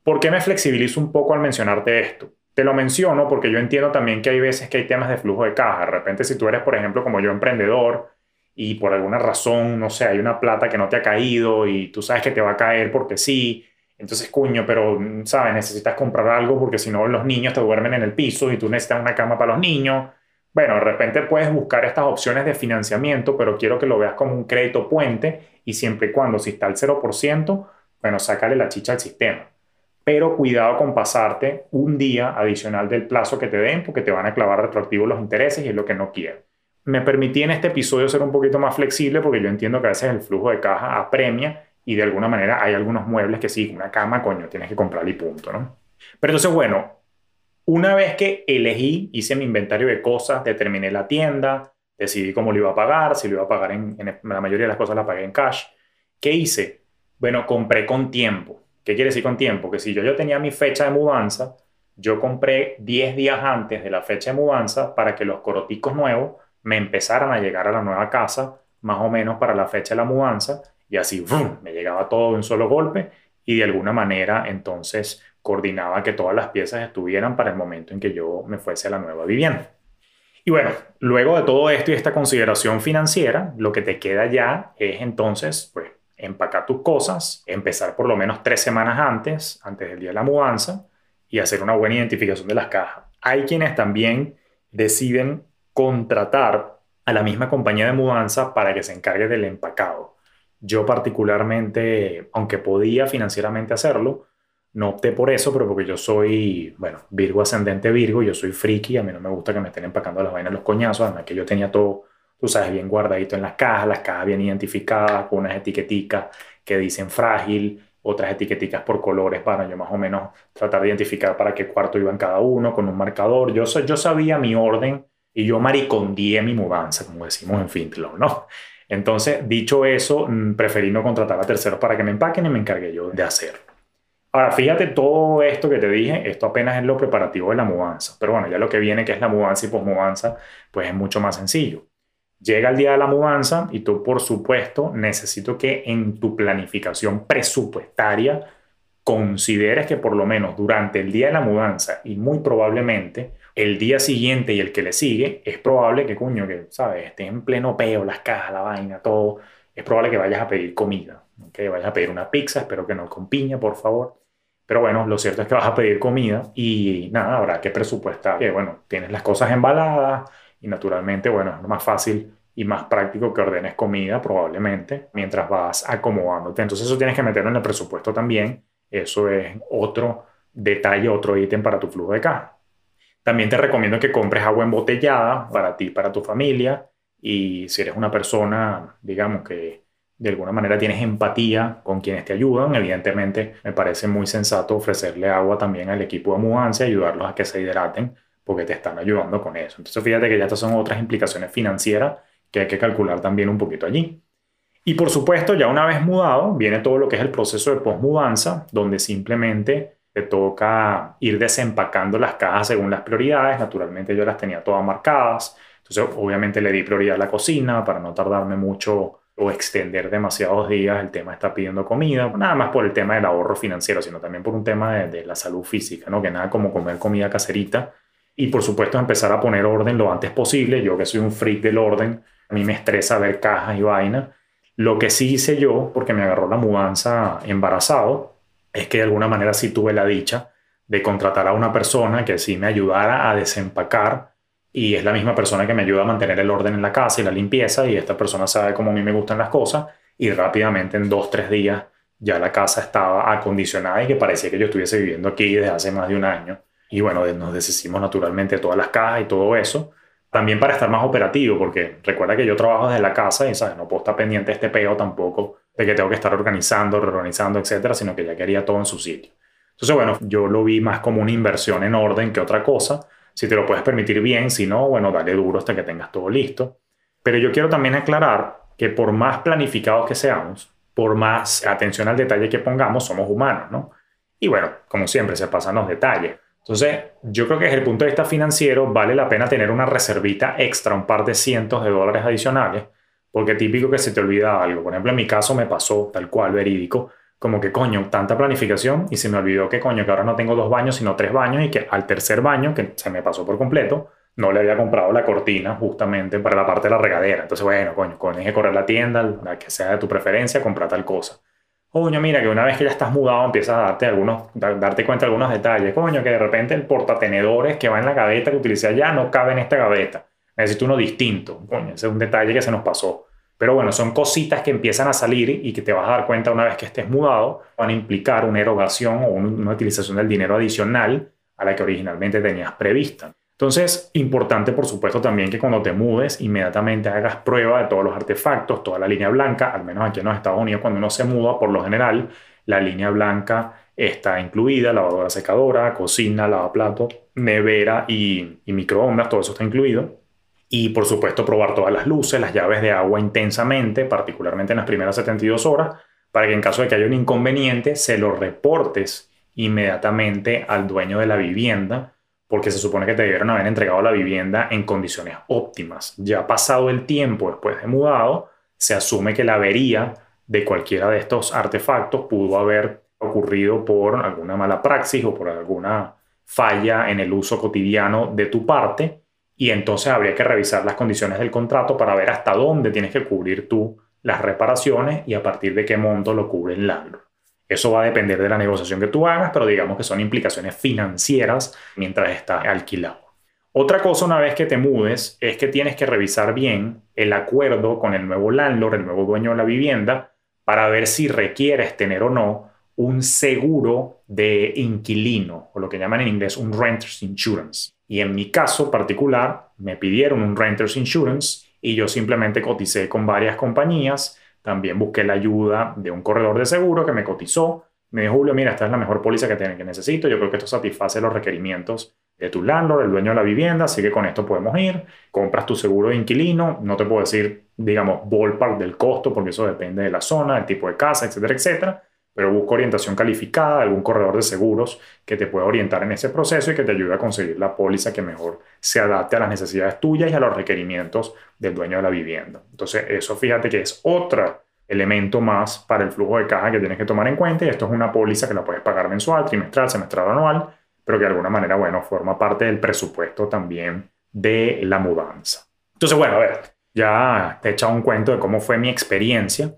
¿por qué me flexibilizo un poco al mencionarte esto? Te lo menciono porque yo entiendo también que hay veces que hay temas de flujo de caja. De repente, si tú eres, por ejemplo, como yo, emprendedor, y por alguna razón, no sé, hay una plata que no te ha caído y tú sabes que te va a caer porque sí, entonces, cuño, pero, ¿sabes? Necesitas comprar algo porque si no los niños te duermen en el piso y tú necesitas una cama para los niños. Bueno, de repente puedes buscar estas opciones de financiamiento, pero quiero que lo veas como un crédito puente y siempre y cuando, si está al 0%, bueno, sácale la chicha al sistema. Pero cuidado con pasarte un día adicional del plazo que te den porque te van a clavar retroactivo los intereses y es lo que no quiero. Me permití en este episodio ser un poquito más flexible porque yo entiendo que a veces el flujo de caja apremia y de alguna manera hay algunos muebles que sí, una cama, coño, tienes que comprarle y punto, ¿no? Pero entonces, bueno, una vez que elegí, hice mi inventario de cosas, determiné la tienda, decidí cómo lo iba a pagar, si lo iba a pagar en, la mayoría de las cosas la pagué en cash. ¿Qué hice? Bueno, compré con tiempo. ¿Qué quiere decir con tiempo? Que si yo, yo tenía mi fecha de mudanza, yo compré 10 días antes de la fecha de mudanza para que los coroticos nuevos me empezaran a llegar a la nueva casa, más o menos para la fecha de la mudanza, y así me llegaba todo de un solo golpe y de alguna manera entonces coordinaba que todas las piezas estuvieran para el momento en que yo me fuese a la nueva vivienda. Y bueno, luego de todo esto y esta consideración financiera, lo que te queda ya es entonces, pues, empacar tus cosas, empezar por lo menos tres semanas antes, antes del día de la mudanza, y hacer una buena identificación de las cajas. Hay quienes también deciden contratar a la misma compañía de mudanza para que se encargue del empacado. Yo particularmente, aunque podía financieramente hacerlo, no opté por eso, pero porque yo soy, bueno, Virgo ascendente Virgo, yo soy friki, a mí no me gusta que me estén empacando las vainas los coñazos, además que yo tenía todo, tú sabes, bien guardadito en las cajas, las cajas bien identificadas, con unas etiqueticas que dicen frágil, otras etiqueticas por colores para yo más o menos tratar de identificar para qué cuarto iban cada uno, con un marcador. Yo, yo sabía mi orden y yo maricondié mi mudanza, como decimos en Fintlo, ¿no? Entonces, dicho eso, mm, preferí no contratar a terceros para que me empaquen y me encargué yo de hacerlo. Ahora, fíjate todo esto que te dije, esto apenas es lo preparativo de la mudanza. Pero bueno, ya lo que viene, que es la mudanza y posmudanza, pues es mucho más sencillo. Llega el día de la mudanza y tú, por supuesto, necesito que en tu planificación presupuestaria consideres que por lo menos durante el día de la mudanza y muy probablemente el día siguiente y el que le sigue, es probable que, cuño, que, ¿sabes? Esté en pleno peo, las cajas, la vaina, todo. Es probable que vayas a pedir comida, que vayas a pedir una pizza, espero que no con piña, por favor. Pero bueno, lo cierto es que vas a pedir comida y nada, habrá que presupuestar. Que bueno, tienes las cosas embaladas y naturalmente, bueno, es lo más fácil y más práctico que ordenes comida probablemente mientras vas acomodándote. Entonces eso tienes que meterlo en el presupuesto también. Eso es otro detalle, otro ítem para tu flujo de caja. También te recomiendo que compres agua embotellada para ti, para tu familia. Y si eres una persona, digamos, que de alguna manera tienes empatía con quienes te ayudan, evidentemente me parece muy sensato ofrecerle agua también al equipo de mudanza y ayudarlos a que se hidraten porque te están ayudando con eso. Entonces fíjate que ya estas son otras implicaciones financieras que hay que calcular también un poquito allí. Y por supuesto, ya una vez mudado, viene todo lo que es el proceso de posmudanza, donde simplemente te toca ir desempacando las cajas según las prioridades. Naturalmente yo las tenía todas marcadas. Entonces obviamente le di prioridad a la cocina para no tardarme mucho o extender demasiados días el tema está pidiendo comida, nada más por el tema del ahorro financiero, sino también por un tema de, la salud física, ¿no? que nada como comer comida caserita y por supuesto empezar a poner orden lo antes posible, yo que soy un freak del orden, a mí me estresa ver cajas y vaina, lo que sí hice yo, porque me agarró la mudanza embarazado, es que de alguna manera sí tuve la dicha de contratar a una persona que sí me ayudara a desempacar y es la misma persona que me ayuda a mantener el orden en la casa y la limpieza y esta persona sabe cómo a mí me gustan las cosas y rápidamente en dos, tres días ya la casa estaba acondicionada y que parecía que yo estuviese viviendo aquí desde hace más de un año. Y bueno, nos deshicimos naturalmente todas las cajas y todo eso también para estar más operativo, porque recuerda que yo trabajo desde la casa y ¿sabes? no puedo estar pendiente de este peo tampoco, de que tengo que estar organizando, reorganizando, etcétera, sino que ya quería todo en su sitio. Entonces, bueno, yo lo vi más como una inversión en orden que otra cosa. Si te lo puedes permitir bien, si no, bueno, dale duro hasta que tengas todo listo. Pero yo quiero también aclarar que por más planificados que seamos, por más atención al detalle que pongamos, somos humanos, ¿no? Y bueno, como siempre, se pasan los detalles. Entonces, yo creo que desde el punto de vista financiero vale la pena tener una reservita extra, un par de cientos de dólares adicionales, porque típico que se te olvida algo. Por ejemplo, en mi caso me pasó tal cual, verídico, como que coño, tanta planificación y se me olvidó que coño, que ahora no tengo dos baños, sino tres baños y que al tercer baño, que se me pasó por completo, no le había comprado la cortina justamente para la parte de la regadera. Entonces, bueno, coño, con que correr la tienda, la que sea de tu preferencia, comprar tal cosa. Coño, mira, que una vez que ya estás mudado empiezas a darte, algunos, darte cuenta de algunos detalles. Coño, que de repente el portatenedores que va en la gaveta que utilicé allá no cabe en esta gaveta. Necesito uno distinto. Coño, ese es un detalle que se nos pasó. Pero bueno, son cositas que empiezan a salir y que te vas a dar cuenta una vez que estés mudado, van a implicar una erogación o una utilización del dinero adicional a la que originalmente tenías prevista. Entonces, importante por supuesto también que cuando te mudes, inmediatamente hagas prueba de todos los artefactos, toda la línea blanca, al menos aquí en los Estados Unidos, cuando uno se muda, por lo general, la línea blanca está incluida, lavadora secadora, cocina, lavaplato, nevera y, y microondas, todo eso está incluido. Y por supuesto probar todas las luces, las llaves de agua intensamente, particularmente en las primeras 72 horas, para que en caso de que haya un inconveniente se lo reportes inmediatamente al dueño de la vivienda porque se supone que te debieron haber entregado la vivienda en condiciones óptimas. Ya pasado el tiempo después de mudado, se asume que la avería de cualquiera de estos artefactos pudo haber ocurrido por alguna mala praxis o por alguna falla en el uso cotidiano de tu parte y entonces habría que revisar las condiciones del contrato para ver hasta dónde tienes que cubrir tú las reparaciones y a partir de qué monto lo cubre el landlord. Eso va a depender de la negociación que tú hagas, pero digamos que son implicaciones financieras mientras estás alquilado. Otra cosa una vez que te mudes es que tienes que revisar bien el acuerdo con el nuevo landlord, el nuevo dueño de la vivienda, para ver si requieres tener o no un seguro de inquilino, o lo que llaman en inglés un renter's insurance. Y en mi caso particular, me pidieron un renter's insurance y yo simplemente coticé con varias compañías también busqué la ayuda de un corredor de seguro que me cotizó. Me dijo, Julio, mira, esta es la mejor póliza que, que necesito. Yo creo que esto satisface los requerimientos de tu landlord, el dueño de la vivienda, así que con esto podemos ir. Compras tu seguro de inquilino. No te puedo decir, digamos, ballpark del costo, porque eso depende de la zona, del tipo de casa, etcétera, etcétera. Pero busco orientación calificada, algún corredor de seguros que te pueda orientar en ese proceso y que te ayude a conseguir la póliza que mejor se adapte a las necesidades tuyas y a los requerimientos del dueño de la vivienda. Entonces, eso fíjate que es otro elemento más para el flujo de caja que tienes que tomar en cuenta y esto es una póliza que la puedes pagar mensual, trimestral, semestral, anual, pero que de alguna manera, bueno, forma parte del presupuesto también de la mudanza. Entonces, bueno, a ver, ya te he echado un cuento de cómo fue mi experiencia,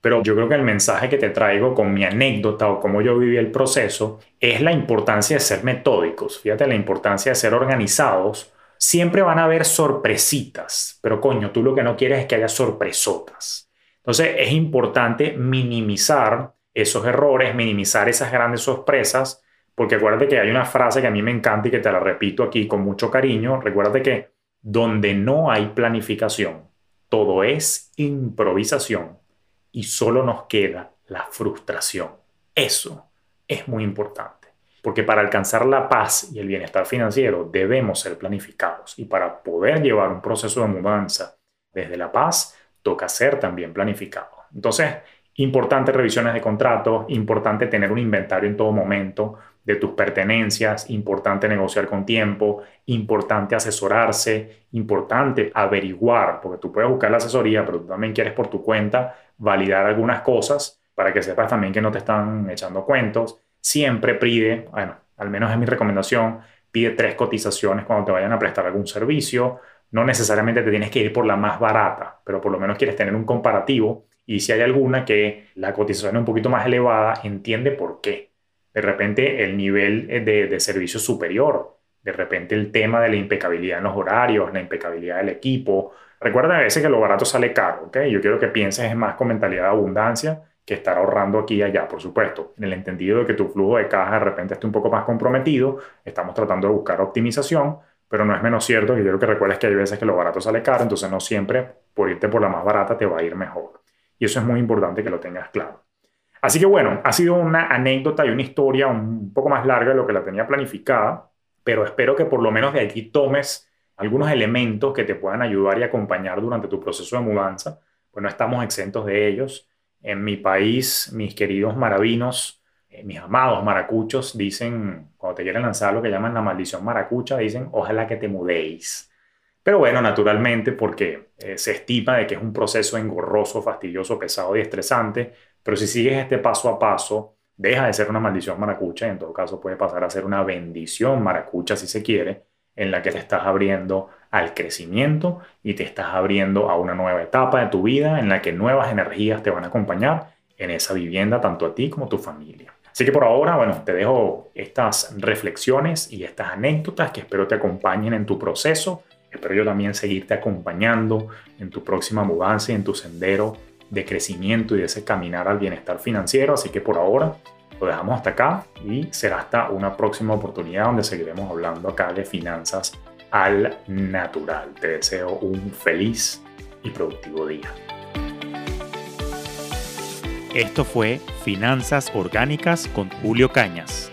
pero yo creo que el mensaje que te traigo con mi anécdota o cómo yo viví el proceso es la importancia de ser metódicos. Fíjate la importancia de ser organizados siempre van a haber sorpresitas, pero coño, tú lo que no quieres es que haya sorpresotas. Entonces es importante minimizar esos errores, minimizar esas grandes sorpresas, porque acuérdate que hay una frase que a mí me encanta y que te la repito aquí con mucho cariño. Recuérdate que donde no hay planificación, todo es improvisación y solo nos queda la frustración. Eso es muy importante. Porque para alcanzar la paz y el bienestar financiero debemos ser planificados. Y para poder llevar un proceso de mudanza desde la paz, toca ser también planificado. Entonces, importante revisiones de contratos, importante tener un inventario en todo momento de tus pertenencias, importante negociar con tiempo, importante asesorarse, importante averiguar, porque tú puedes buscar la asesoría, pero tú también quieres por tu cuenta validar algunas cosas para que sepas también que no te están echando cuentos siempre pide, bueno, al menos es mi recomendación, pide tres cotizaciones cuando te vayan a prestar algún servicio. No necesariamente te tienes que ir por la más barata, pero por lo menos quieres tener un comparativo y si hay alguna que la cotización es un poquito más elevada, entiende por qué. De repente el nivel de, de servicio superior, de repente el tema de la impecabilidad en los horarios, la impecabilidad del equipo. Recuerda a veces que lo barato sale caro, ¿ok? Yo quiero que pienses más con mentalidad de abundancia que estar ahorrando aquí y allá, por supuesto. En el entendido de que tu flujo de caja de repente esté un poco más comprometido, estamos tratando de buscar optimización, pero no es menos cierto que quiero que recuerdes que hay veces que lo barato sale caro, entonces no siempre por irte por la más barata te va a ir mejor. Y eso es muy importante que lo tengas claro. Así que bueno, ha sido una anécdota y una historia un poco más larga de lo que la tenía planificada, pero espero que por lo menos de aquí tomes algunos elementos que te puedan ayudar y acompañar durante tu proceso de mudanza, pues no estamos exentos de ellos. En mi país, mis queridos maravinos, eh, mis amados maracuchos, dicen, cuando te quieren lanzar lo que llaman la maldición maracucha, dicen, ojalá que te mudéis. Pero bueno, naturalmente, porque eh, se estima de que es un proceso engorroso, fastidioso, pesado y estresante, pero si sigues este paso a paso, deja de ser una maldición maracucha y en todo caso puede pasar a ser una bendición maracucha si se quiere, en la que te estás abriendo al crecimiento y te estás abriendo a una nueva etapa de tu vida en la que nuevas energías te van a acompañar en esa vivienda, tanto a ti como a tu familia. Así que por ahora, bueno, te dejo estas reflexiones y estas anécdotas que espero te acompañen en tu proceso. Espero yo también seguirte acompañando en tu próxima mudanza y en tu sendero de crecimiento y de ese caminar al bienestar financiero. Así que por ahora lo dejamos hasta acá y será hasta una próxima oportunidad donde seguiremos hablando acá de finanzas al natural. Te deseo un feliz y productivo día. Esto fue Finanzas Orgánicas con Julio Cañas.